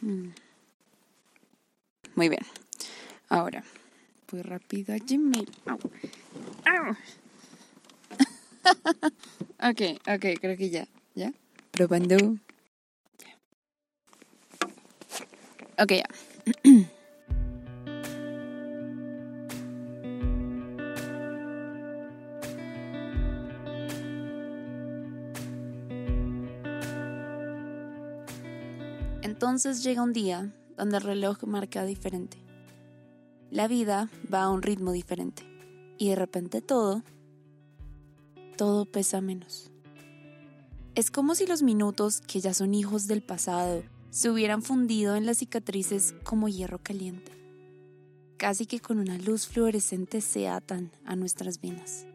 Mm. Muy bien. Ahora, voy rápido a Gmail. ok, ok, creo que ya. ¿Ya? Probando. Ok, ya. Entonces llega un día donde el reloj marca diferente. La vida va a un ritmo diferente. Y de repente todo, todo pesa menos. Es como si los minutos, que ya son hijos del pasado, se hubieran fundido en las cicatrices como hierro caliente. Casi que con una luz fluorescente se atan a nuestras venas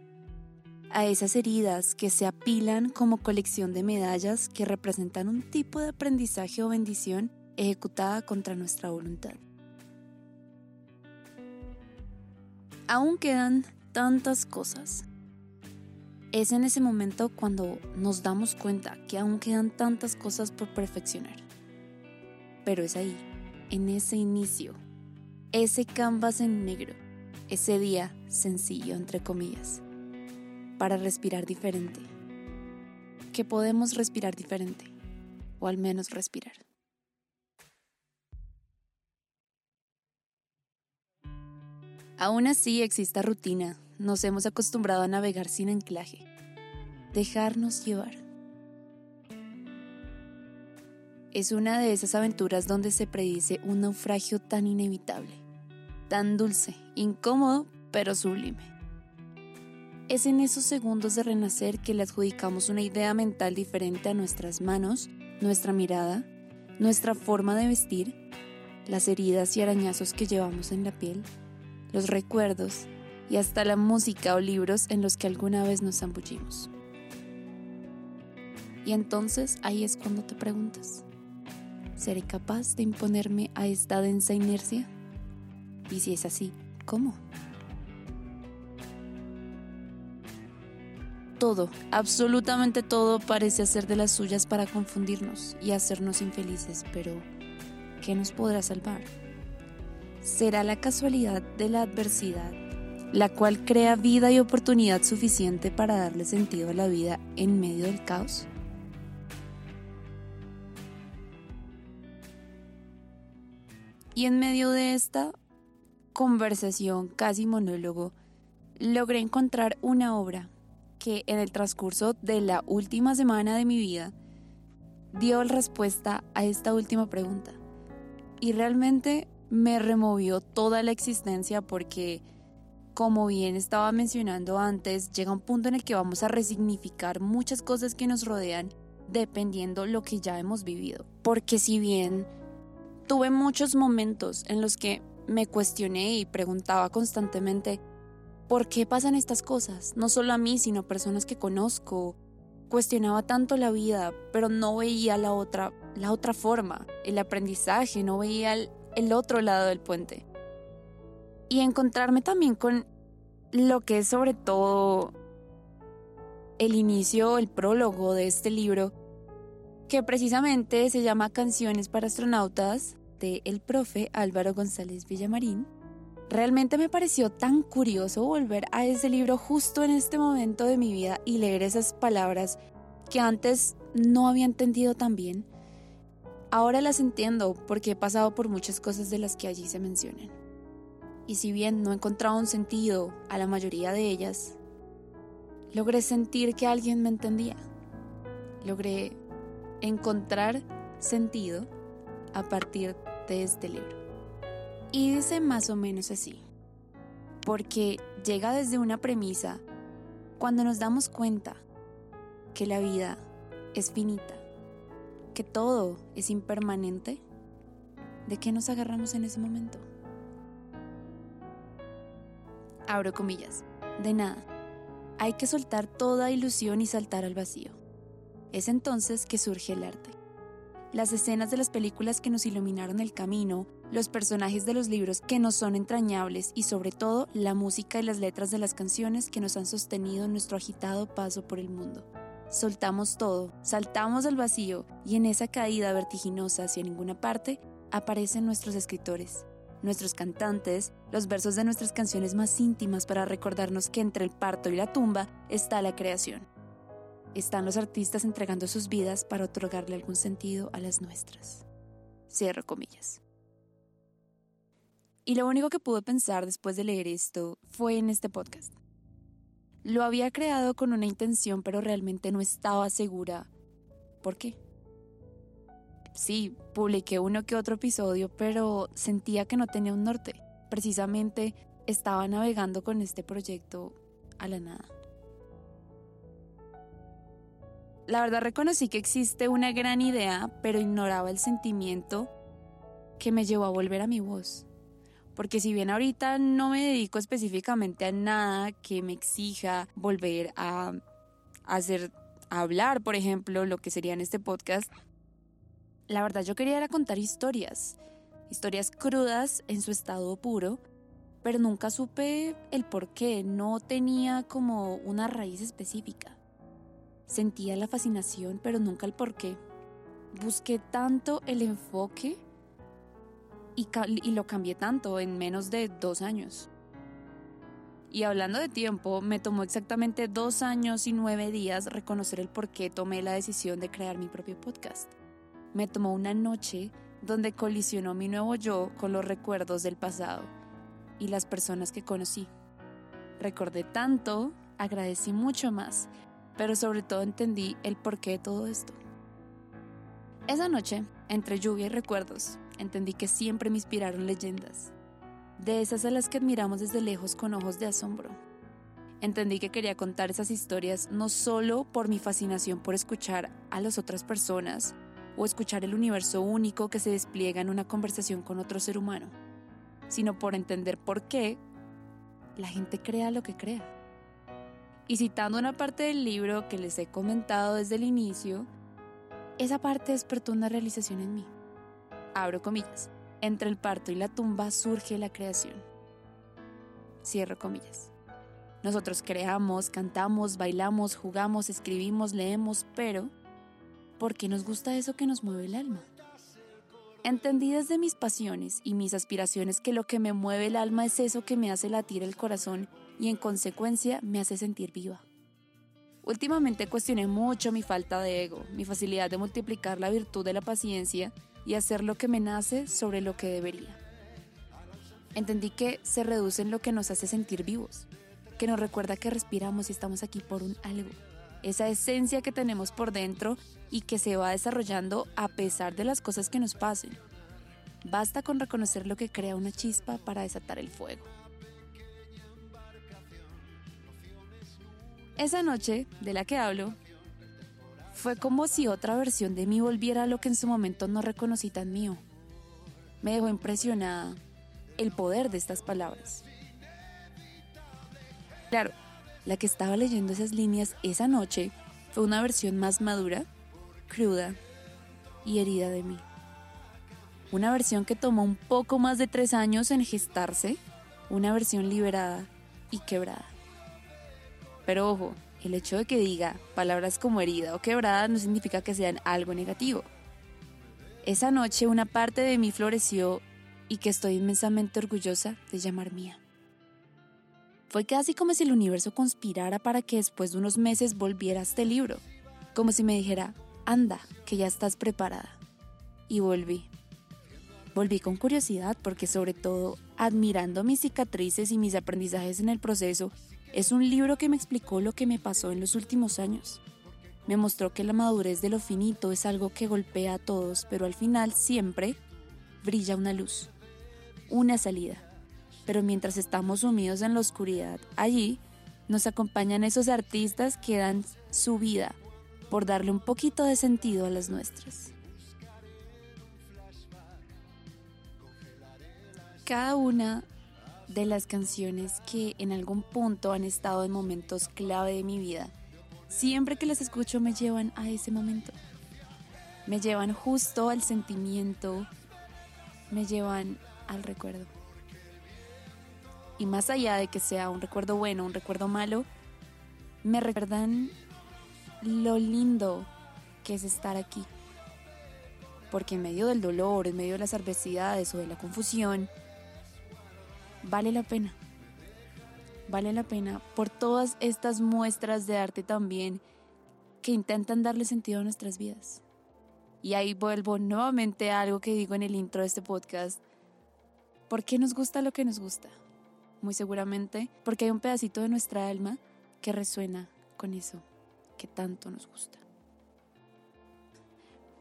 a esas heridas que se apilan como colección de medallas que representan un tipo de aprendizaje o bendición ejecutada contra nuestra voluntad. Aún quedan tantas cosas. Es en ese momento cuando nos damos cuenta que aún quedan tantas cosas por perfeccionar. Pero es ahí, en ese inicio, ese canvas en negro, ese día sencillo entre comillas para respirar diferente. Que podemos respirar diferente, o al menos respirar. Aún así exista rutina, nos hemos acostumbrado a navegar sin anclaje, dejarnos llevar. Es una de esas aventuras donde se predice un naufragio tan inevitable, tan dulce, incómodo, pero sublime. Es en esos segundos de renacer que le adjudicamos una idea mental diferente a nuestras manos, nuestra mirada, nuestra forma de vestir, las heridas y arañazos que llevamos en la piel, los recuerdos y hasta la música o libros en los que alguna vez nos zambullimos. Y entonces ahí es cuando te preguntas, ¿seré capaz de imponerme a esta densa inercia? Y si es así, ¿cómo? Todo, absolutamente todo parece hacer de las suyas para confundirnos y hacernos infelices, pero ¿qué nos podrá salvar? ¿Será la casualidad de la adversidad la cual crea vida y oportunidad suficiente para darle sentido a la vida en medio del caos? Y en medio de esta conversación, casi monólogo, logré encontrar una obra que en el transcurso de la última semana de mi vida dio respuesta a esta última pregunta. Y realmente me removió toda la existencia porque, como bien estaba mencionando antes, llega un punto en el que vamos a resignificar muchas cosas que nos rodean dependiendo lo que ya hemos vivido. Porque si bien tuve muchos momentos en los que me cuestioné y preguntaba constantemente, ¿por qué pasan estas cosas? No solo a mí, sino a personas que conozco. Cuestionaba tanto la vida, pero no veía la otra, la otra forma, el aprendizaje, no veía el, el otro lado del puente. Y encontrarme también con lo que es sobre todo el inicio, el prólogo de este libro, que precisamente se llama Canciones para astronautas de el profe Álvaro González Villamarín Realmente me pareció tan curioso volver a ese libro justo en este momento de mi vida y leer esas palabras que antes no había entendido tan bien. Ahora las entiendo porque he pasado por muchas cosas de las que allí se mencionan. Y si bien no he encontrado un sentido a la mayoría de ellas, logré sentir que alguien me entendía. Logré encontrar sentido a partir de este libro. Y dice más o menos así, porque llega desde una premisa cuando nos damos cuenta que la vida es finita, que todo es impermanente, ¿de qué nos agarramos en ese momento? Abro comillas, de nada. Hay que soltar toda ilusión y saltar al vacío. Es entonces que surge el arte. Las escenas de las películas que nos iluminaron el camino los personajes de los libros que nos son entrañables y sobre todo la música y las letras de las canciones que nos han sostenido en nuestro agitado paso por el mundo. Soltamos todo, saltamos al vacío y en esa caída vertiginosa hacia ninguna parte, aparecen nuestros escritores, nuestros cantantes, los versos de nuestras canciones más íntimas para recordarnos que entre el parto y la tumba está la creación. Están los artistas entregando sus vidas para otorgarle algún sentido a las nuestras. Cierro comillas. Y lo único que pude pensar después de leer esto fue en este podcast. Lo había creado con una intención, pero realmente no estaba segura. ¿Por qué? Sí, publiqué uno que otro episodio, pero sentía que no tenía un norte. Precisamente estaba navegando con este proyecto a la nada. La verdad reconocí que existe una gran idea, pero ignoraba el sentimiento que me llevó a volver a mi voz. Porque si bien ahorita no me dedico específicamente a nada que me exija volver a hacer hablar, por ejemplo, lo que sería en este podcast, la verdad yo quería era contar historias, historias crudas en su estado puro, pero nunca supe el por qué, no tenía como una raíz específica. Sentía la fascinación, pero nunca el por qué. Busqué tanto el enfoque y, lo cambié tanto en menos de dos años. Y hablando de tiempo, me tomó exactamente dos años y nueve días reconocer el por qué tomé la decisión de crear mi propio podcast. Me tomó una noche donde colisionó mi nuevo yo con los recuerdos del pasado y las personas que conocí. Recordé tanto, agradecí mucho más, pero sobre todo entendí el porqué de todo esto. Esa noche, entre lluvia y recuerdos, entendí que siempre me inspiraron leyendas, de esas a las que admiramos desde lejos con ojos de asombro. Entendí que quería contar esas historias no solo por mi fascinación por escuchar a las otras personas o escuchar el universo único que se despliega en una conversación con otro ser humano, sino por entender por qué la gente crea lo que crea. Y citando una parte del libro que les he comentado desde el inicio, esa parte despertó una realización en mí abro comillas, entre el parto y la tumba surge la creación. Cierro comillas. Nosotros creamos, cantamos, bailamos, jugamos, escribimos, leemos, pero ¿por qué nos gusta eso que nos mueve el alma? Entendí desde mis pasiones y mis aspiraciones que lo que me mueve el alma es eso que me hace latir el corazón y en consecuencia me hace sentir viva. Últimamente cuestioné mucho mi falta de ego, mi facilidad de multiplicar la virtud de la paciencia y hacer lo que me nace sobre lo que debería. Entendí que se reduce en lo que nos hace sentir vivos, que nos recuerda que respiramos y estamos aquí por un algo, esa esencia que tenemos por dentro y que se va desarrollando a pesar de las cosas que nos pasen. Basta con reconocer lo que crea una chispa para desatar el fuego. Esa noche de la que hablo fue como si otra versión de mí volviera a lo que en su momento no reconocí tan mío. Me dejó impresionada el poder de estas palabras. Claro, la que estaba leyendo esas líneas esa noche fue una versión más madura, cruda y herida de mí. Una versión que tomó un poco más de tres años en gestarse, una versión liberada y quebrada. Pero ojo, el hecho de que diga palabras como herida o quebrada no significa que sean algo negativo. Esa noche una parte de mí floreció y que estoy inmensamente orgullosa de llamar mía. Fue casi como si el universo conspirara para que después de unos meses volviera a este libro, como si me dijera, anda, que ya estás preparada. Y volví. Volví con curiosidad porque sobre todo, admirando mis cicatrices y mis aprendizajes en el proceso, es un libro que me explicó lo que me pasó en los últimos años. Me mostró que la madurez de lo finito es algo que golpea a todos, pero al final siempre brilla una luz, una salida. Pero mientras estamos sumidos en la oscuridad, allí nos acompañan esos artistas que dan su vida por darle un poquito de sentido a las nuestras. Cada una de las canciones que en algún punto han estado en momentos clave de mi vida. Siempre que las escucho me llevan a ese momento. Me llevan justo al sentimiento, me llevan al recuerdo. Y más allá de que sea un recuerdo bueno, un recuerdo malo, me recuerdan lo lindo que es estar aquí. porque en medio del dolor, en medio de las adversidades o de la confusión, vale la pena. Vale la pena por todas estas muestras de arte también que intentan darle sentido a nuestras vidas. Y ahí vuelvo nuevamente a algo que digo en el intro de este podcast. ¿Por qué nos gusta lo que nos gusta? Muy seguramente porque hay un pedacito de nuestra alma que resuena con eso que tanto nos gusta.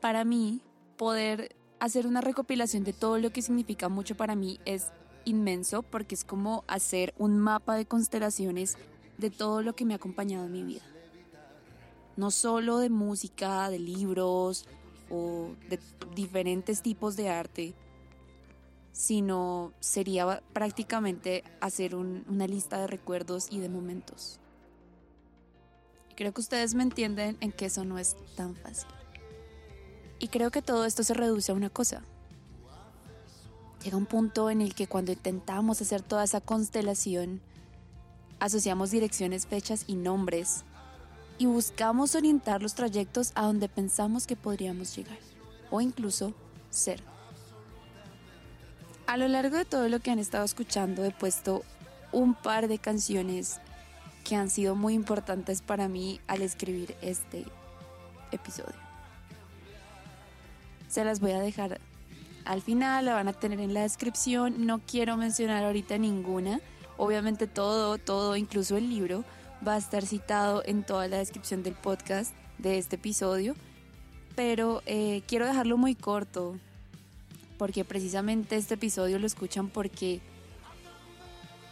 Para mí, poder hacer una recopilación de todo lo que significa mucho para mí es inmenso porque es como hacer un mapa de constelaciones de todo lo que me ha acompañado en mi vida. No solo de música, de libros o de diferentes tipos de arte, sino sería prácticamente hacer una lista de recuerdos y de momentos. Creo que ustedes me entienden en que eso no es tan fácil. Y creo que todo esto se reduce a una cosa. Llega un punto en el que cuando intentamos hacer toda esa constelación, asociamos direcciones, fechas y nombres y buscamos orientar los trayectos a donde pensamos que podríamos llegar o incluso ser. A lo largo de todo lo que han estado escuchando he puesto un par de canciones que han sido muy importantes para mí al escribir este episodio. Se las voy a dejar al final, la van a tener en la descripción. No quiero mencionar ahorita ninguna. Obviamente todo, todo, incluso el libro, va a estar citado en toda la descripción del podcast de este episodio. Pero eh, quiero dejarlo muy corto, porque precisamente este episodio lo escuchan porque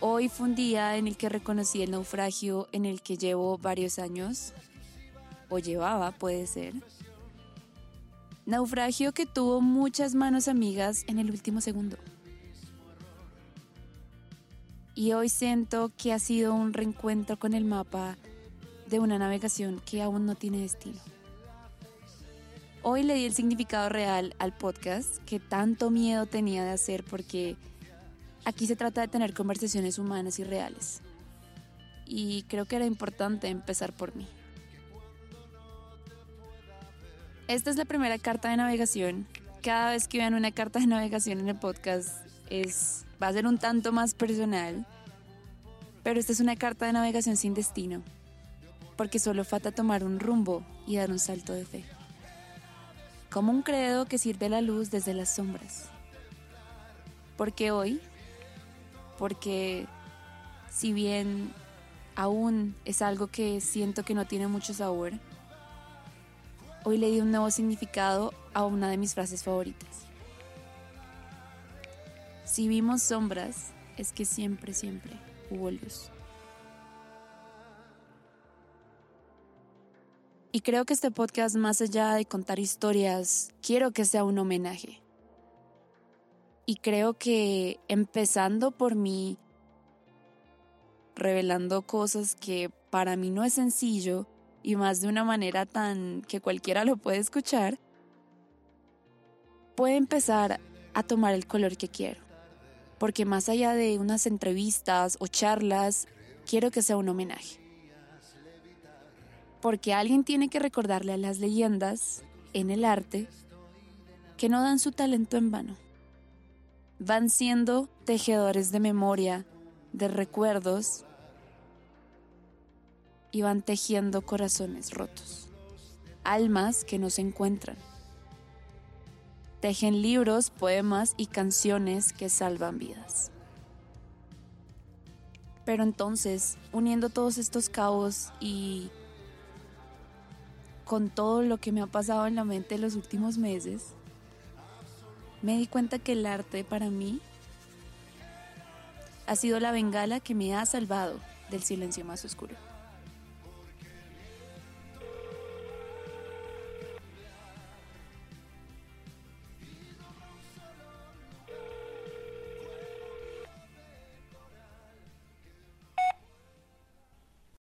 Hoy fue un día en el que reconocí el naufragio en el que llevo varios años, o llevaba, puede ser. Naufragio que tuvo muchas manos amigas en el último segundo. Y hoy siento que ha sido un reencuentro con el mapa de una navegación que aún no tiene destino. Hoy le di el significado real al podcast que tanto miedo tenía de hacer porque Aquí se trata de tener conversaciones humanas y reales. Y creo que era importante empezar por mí. Esta es la primera carta de navegación. Cada vez que vean una carta de navegación en el podcast es, va a ser un tanto más personal. Pero esta es una carta de navegación sin destino. Porque solo falta tomar un rumbo y dar un salto de fe. Como un credo que sirve la luz desde las sombras. Porque hoy porque si bien aún es algo que siento que no tiene mucho sabor, hoy le di un nuevo significado a una de mis frases favoritas. Si vimos sombras, es que siempre, siempre hubo luz. Y creo que este podcast, más allá de contar historias, quiero que sea un homenaje. Y creo que empezando por mí, revelando cosas que para mí no es sencillo y más de una manera tan que cualquiera lo puede escuchar, puede empezar a tomar el color que quiero. Porque más allá de unas entrevistas o charlas, quiero que sea un homenaje. Porque alguien tiene que recordarle a las leyendas en el arte que no dan su talento en vano van siendo tejedores de memoria, de recuerdos y van tejiendo corazones rotos, almas que no se encuentran. Tejen libros, poemas y canciones que salvan vidas. Pero entonces, uniendo todos estos cabos y con todo lo que me ha pasado en la mente los últimos meses, me di cuenta que el arte para mí ha sido la bengala que me ha salvado del silencio más oscuro.